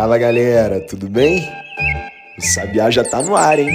Fala galera, tudo bem? O Sabiá já tá no ar, hein?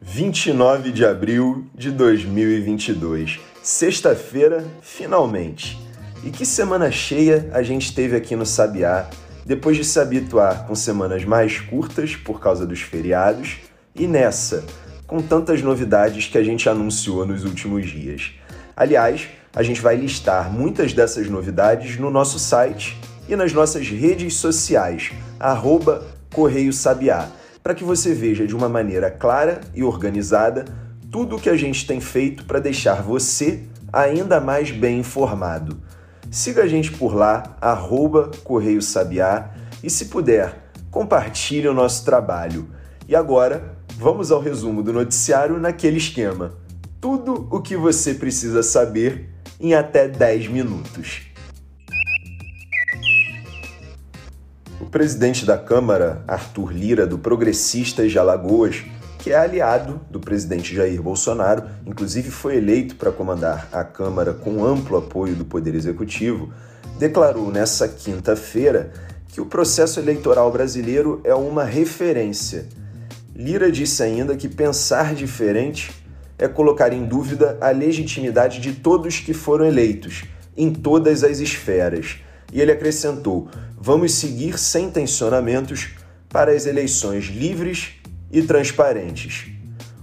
Vinte e nove de abril de 2022, sexta-feira, finalmente. E que semana cheia a gente teve aqui no Sabiá, depois de se habituar com semanas mais curtas por causa dos feriados e nessa, com tantas novidades que a gente anunciou nos últimos dias. Aliás, a gente vai listar muitas dessas novidades no nosso site e nas nossas redes sociais, arroba Correio Sabiá, para que você veja de uma maneira clara e organizada tudo o que a gente tem feito para deixar você ainda mais bem informado. Siga a gente por lá, arroba Correio Sabiá, e se puder, compartilhe o nosso trabalho. E agora, vamos ao resumo do noticiário naquele esquema. Tudo o que você precisa saber em até 10 minutos. O presidente da Câmara, Arthur Lira, do Progressistas de Alagoas, que é aliado do presidente Jair Bolsonaro, inclusive foi eleito para comandar a Câmara com amplo apoio do Poder Executivo, declarou nessa quinta-feira que o processo eleitoral brasileiro é uma referência Lira disse ainda que pensar diferente é colocar em dúvida a legitimidade de todos que foram eleitos, em todas as esferas. E ele acrescentou: vamos seguir sem tensionamentos para as eleições livres e transparentes.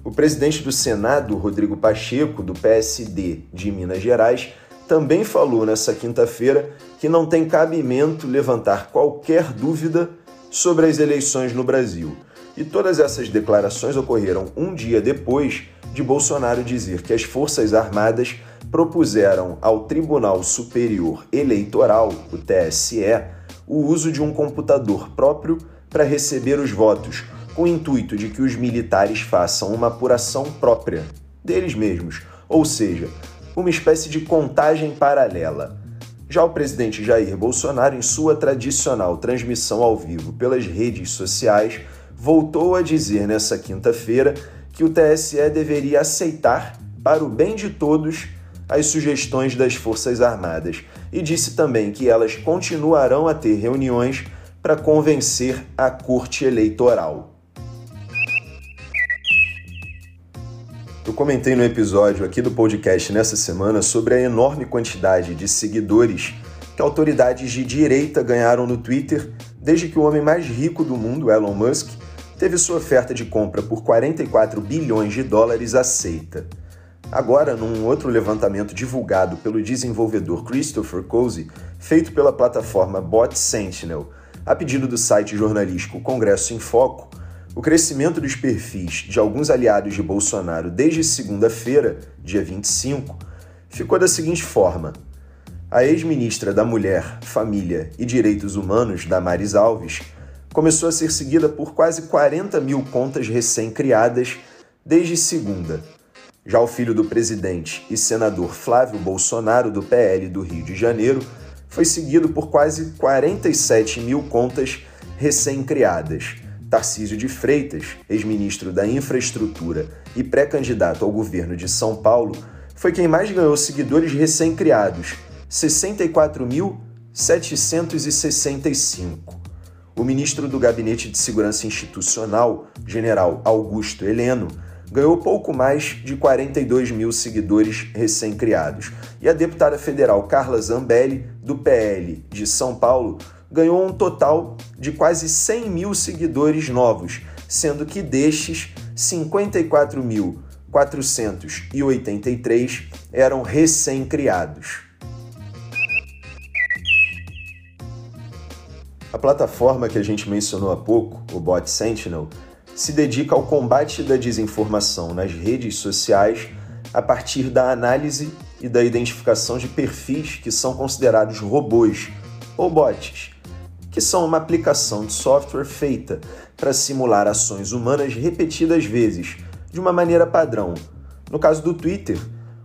O presidente do Senado, Rodrigo Pacheco, do PSD de Minas Gerais, também falou nessa quinta-feira que não tem cabimento levantar qualquer dúvida sobre as eleições no Brasil. E todas essas declarações ocorreram um dia depois de Bolsonaro dizer que as Forças Armadas propuseram ao Tribunal Superior Eleitoral, o TSE, o uso de um computador próprio para receber os votos, com o intuito de que os militares façam uma apuração própria deles mesmos, ou seja, uma espécie de contagem paralela. Já o presidente Jair Bolsonaro, em sua tradicional transmissão ao vivo pelas redes sociais, voltou a dizer nessa quinta-feira que o TSE deveria aceitar, para o bem de todos, as sugestões das Forças Armadas e disse também que elas continuarão a ter reuniões para convencer a Corte Eleitoral. Eu comentei no episódio aqui do podcast nessa semana sobre a enorme quantidade de seguidores que autoridades de direita ganharam no Twitter desde que o homem mais rico do mundo, Elon Musk, teve sua oferta de compra por 44 bilhões de dólares aceita. Agora, num outro levantamento divulgado pelo desenvolvedor Christopher Cozy, feito pela plataforma Bot Sentinel, a pedido do site jornalístico Congresso em Foco, o crescimento dos perfis de alguns aliados de Bolsonaro desde segunda-feira, dia 25, ficou da seguinte forma: a ex-ministra da Mulher, Família e Direitos Humanos, Damares Alves, começou a ser seguida por quase 40 mil contas recém-criadas desde segunda. Já o filho do presidente e senador Flávio Bolsonaro, do PL do Rio de Janeiro, foi seguido por quase 47 mil contas recém-criadas. Tarcísio de Freitas, ex-ministro da Infraestrutura e pré-candidato ao governo de São Paulo, foi quem mais ganhou seguidores recém-criados, 64.765 o ministro do Gabinete de Segurança Institucional, general Augusto Heleno, ganhou pouco mais de 42 mil seguidores recém-criados. E a deputada federal Carla Zambelli, do PL de São Paulo, ganhou um total de quase 100 mil seguidores novos, sendo que destes, 54.483 eram recém-criados. Plataforma que a gente mencionou há pouco, o Bot Sentinel, se dedica ao combate da desinformação nas redes sociais a partir da análise e da identificação de perfis que são considerados robôs ou bots, que são uma aplicação de software feita para simular ações humanas repetidas vezes, de uma maneira padrão. No caso do Twitter,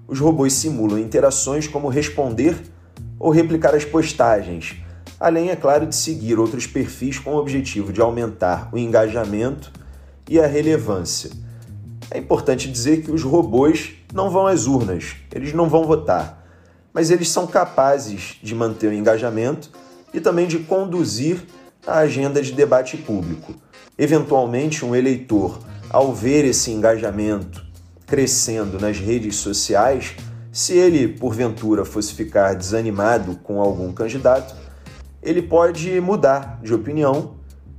os robôs simulam interações como responder ou replicar as postagens além, é claro, de seguir outros perfis com o objetivo de aumentar o engajamento e a relevância. É importante dizer que os robôs não vão às urnas, eles não vão votar, mas eles são capazes de manter o engajamento e também de conduzir a agenda de debate público. Eventualmente, um eleitor, ao ver esse engajamento crescendo nas redes sociais, se ele porventura fosse ficar desanimado com algum candidato, ele pode mudar de opinião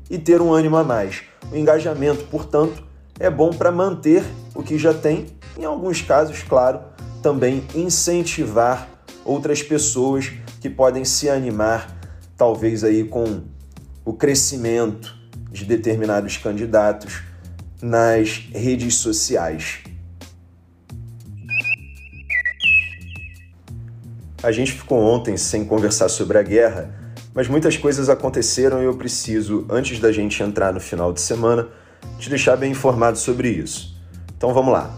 e ter um ânimo a mais. O engajamento, portanto, é bom para manter o que já tem, em alguns casos, claro, também incentivar outras pessoas que podem se animar, talvez aí com o crescimento de determinados candidatos nas redes sociais. A gente ficou ontem sem conversar sobre a guerra, mas muitas coisas aconteceram e eu preciso, antes da gente entrar no final de semana, te deixar bem informado sobre isso. Então vamos lá.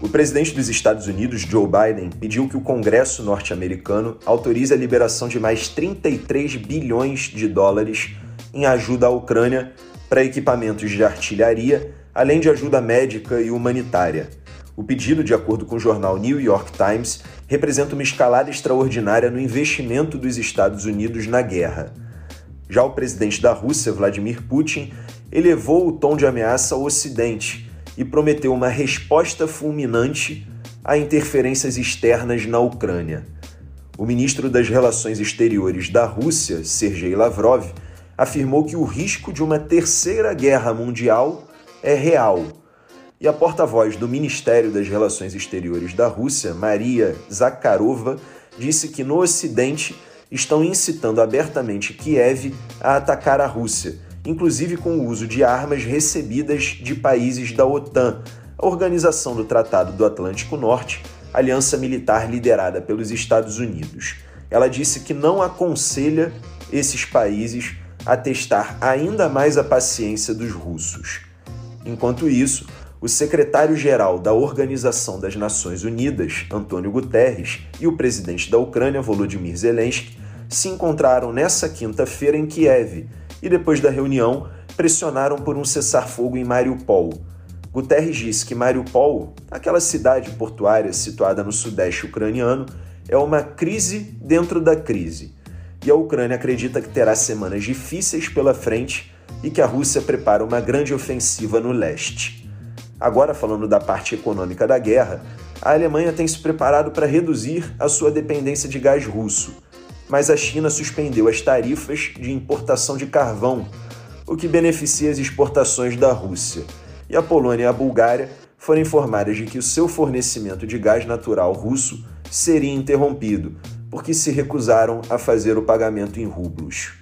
O presidente dos Estados Unidos, Joe Biden, pediu que o Congresso norte-americano autorize a liberação de mais 33 bilhões de dólares em ajuda à Ucrânia para equipamentos de artilharia, além de ajuda médica e humanitária. O pedido, de acordo com o jornal New York Times, representa uma escalada extraordinária no investimento dos Estados Unidos na guerra. Já o presidente da Rússia, Vladimir Putin, elevou o tom de ameaça ao Ocidente e prometeu uma resposta fulminante a interferências externas na Ucrânia. O ministro das Relações Exteriores da Rússia, Sergei Lavrov, afirmou que o risco de uma terceira guerra mundial é real. E a porta-voz do Ministério das Relações Exteriores da Rússia, Maria Zakharova, disse que no Ocidente estão incitando abertamente Kiev a atacar a Rússia, inclusive com o uso de armas recebidas de países da OTAN, a Organização do Tratado do Atlântico Norte, aliança militar liderada pelos Estados Unidos. Ela disse que não aconselha esses países a testar ainda mais a paciência dos russos. Enquanto isso, o secretário-geral da Organização das Nações Unidas, Antônio Guterres, e o presidente da Ucrânia, Volodymyr Zelensky, se encontraram nessa quinta-feira em Kiev e, depois da reunião, pressionaram por um cessar-fogo em Mariupol. Guterres disse que Mariupol, aquela cidade portuária situada no sudeste ucraniano, é uma crise dentro da crise e a Ucrânia acredita que terá semanas difíceis pela frente e que a Rússia prepara uma grande ofensiva no leste. Agora, falando da parte econômica da guerra, a Alemanha tem se preparado para reduzir a sua dependência de gás russo, mas a China suspendeu as tarifas de importação de carvão, o que beneficia as exportações da Rússia. E a Polônia e a Bulgária foram informadas de que o seu fornecimento de gás natural russo seria interrompido, porque se recusaram a fazer o pagamento em rublos.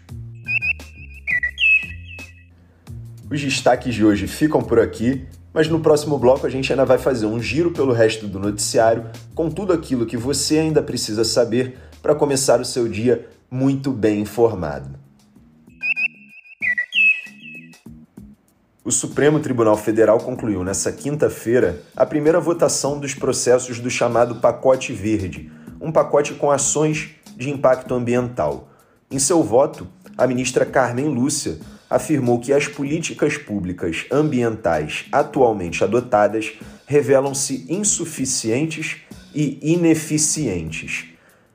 Os destaques de hoje ficam por aqui, mas no próximo bloco a gente ainda vai fazer um giro pelo resto do noticiário com tudo aquilo que você ainda precisa saber para começar o seu dia muito bem informado. O Supremo Tribunal Federal concluiu nesta quinta-feira a primeira votação dos processos do chamado Pacote Verde, um pacote com ações de impacto ambiental. Em seu voto, a ministra Carmen Lúcia afirmou que as políticas públicas ambientais atualmente adotadas revelam-se insuficientes e ineficientes.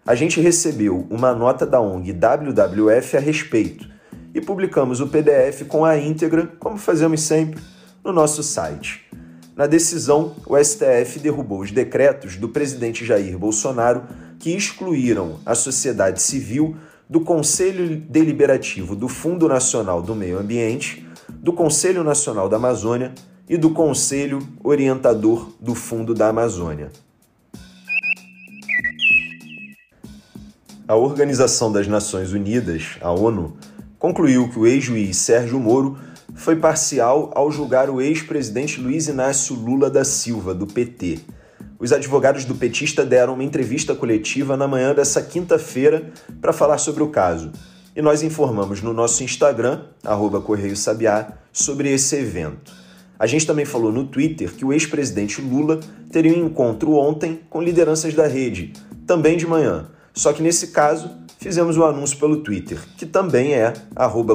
A gente recebeu uma nota da ONG WWF a respeito e publicamos o PDF com a íntegra, como fazemos sempre, no nosso site. Na decisão, o STF derrubou os decretos do presidente Jair Bolsonaro que excluíram a sociedade civil do Conselho Deliberativo do Fundo Nacional do Meio Ambiente, do Conselho Nacional da Amazônia e do Conselho Orientador do Fundo da Amazônia. A Organização das Nações Unidas, a ONU, concluiu que o ex-juiz Sérgio Moro foi parcial ao julgar o ex-presidente Luiz Inácio Lula da Silva, do PT. Os advogados do petista deram uma entrevista coletiva na manhã dessa quinta-feira para falar sobre o caso. E nós informamos no nosso Instagram, Correio Sabiá, sobre esse evento. A gente também falou no Twitter que o ex-presidente Lula teria um encontro ontem com lideranças da rede, também de manhã. Só que nesse caso, fizemos o um anúncio pelo Twitter, que também é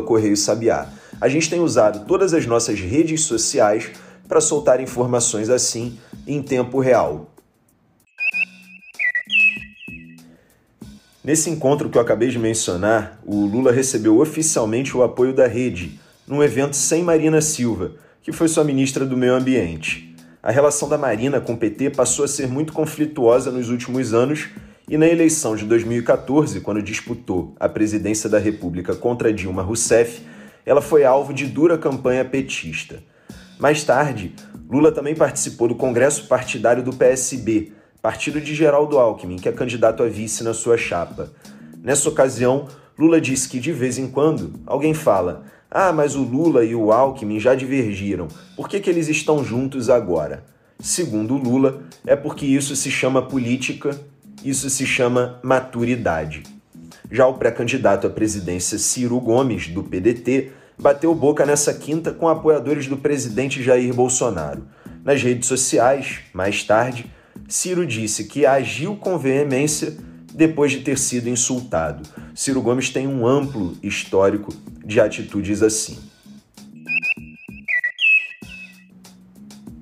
Correio Sabiá a gente tem usado todas as nossas redes sociais para soltar informações assim em tempo real. Nesse encontro que eu acabei de mencionar, o Lula recebeu oficialmente o apoio da rede, num evento sem Marina Silva, que foi sua ministra do Meio Ambiente. A relação da Marina com o PT passou a ser muito conflituosa nos últimos anos e na eleição de 2014, quando disputou a presidência da República contra Dilma Rousseff, ela foi alvo de dura campanha petista. Mais tarde, Lula também participou do Congresso Partidário do PSB, partido de Geraldo Alckmin, que é candidato a vice na sua chapa. Nessa ocasião, Lula disse que de vez em quando alguém fala: Ah, mas o Lula e o Alckmin já divergiram, por que, que eles estão juntos agora? Segundo Lula, é porque isso se chama política isso se chama maturidade. Já o pré-candidato à presidência Ciro Gomes, do PDT, bateu boca nessa quinta com apoiadores do presidente Jair Bolsonaro. Nas redes sociais, mais tarde, Ciro disse que agiu com veemência depois de ter sido insultado. Ciro Gomes tem um amplo histórico de atitudes assim.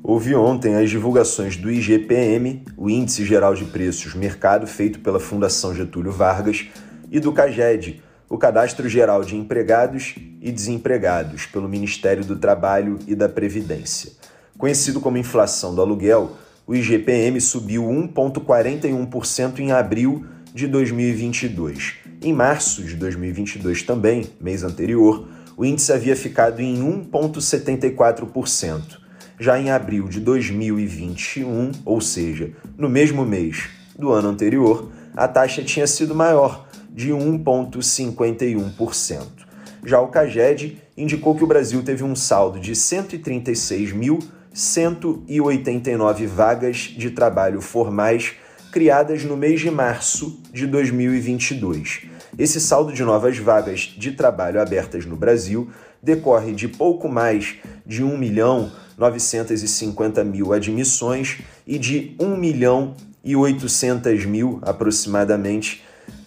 Houve ontem as divulgações do IGPM, o Índice Geral de Preços Mercado, feito pela Fundação Getúlio Vargas, e do CAGED, o Cadastro Geral de Empregados e Desempregados, pelo Ministério do Trabalho e da Previdência. Conhecido como inflação do aluguel, o IGPM subiu 1,41% em abril de 2022. Em março de 2022 também, mês anterior, o índice havia ficado em 1,74%. Já em abril de 2021, ou seja, no mesmo mês do ano anterior, a taxa tinha sido maior, de 1,51%. Já o CAGED indicou que o Brasil teve um saldo de 136.189 vagas de trabalho formais criadas no mês de março de 2022. Esse saldo de novas vagas de trabalho abertas no Brasil decorre de pouco mais de 1 milhão 950 mil admissões e de 1 milhão e 800 mil, aproximadamente,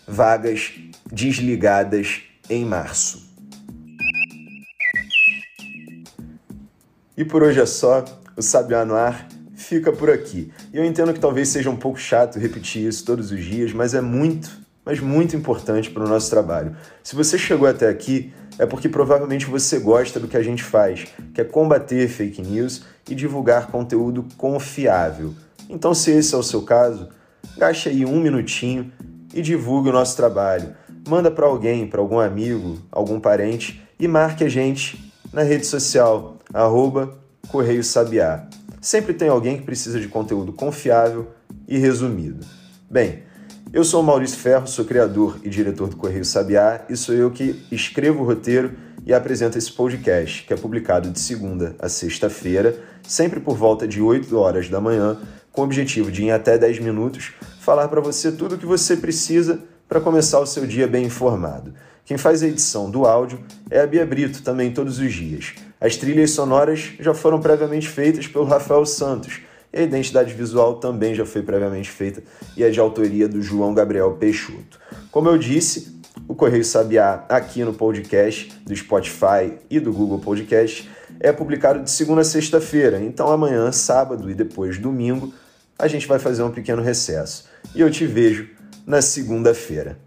vagas desligadas em março. E por hoje é só, o Sabiá no Ar fica por aqui. E eu entendo que talvez seja um pouco chato repetir isso todos os dias, mas é muito, mas muito importante para o nosso trabalho. Se você chegou até aqui, é porque provavelmente você gosta do que a gente faz, que é combater fake news e divulgar conteúdo confiável. Então, se esse é o seu caso, gaste aí um minutinho e divulgue o nosso trabalho. Manda para alguém, para algum amigo, algum parente e marque a gente na rede social, arroba Correio Sabiá. Sempre tem alguém que precisa de conteúdo confiável e resumido. Bem, eu sou Maurício Ferro, sou criador e diretor do Correio Sabiá e sou eu que escrevo o roteiro e apresento esse podcast, que é publicado de segunda a sexta-feira, sempre por volta de 8 horas da manhã, com o objetivo de, em até 10 minutos, falar para você tudo o que você precisa para começar o seu dia bem informado. Quem faz a edição do áudio é a Bia Brito, também todos os dias. As trilhas sonoras já foram previamente feitas pelo Rafael Santos e a identidade visual também já foi previamente feita e é de autoria do João Gabriel Peixoto. Como eu disse, o Correio Sabiá aqui no podcast do Spotify e do Google Podcast é publicado de segunda a sexta-feira. Então amanhã, sábado e depois domingo, a gente vai fazer um pequeno recesso. E eu te vejo na segunda-feira.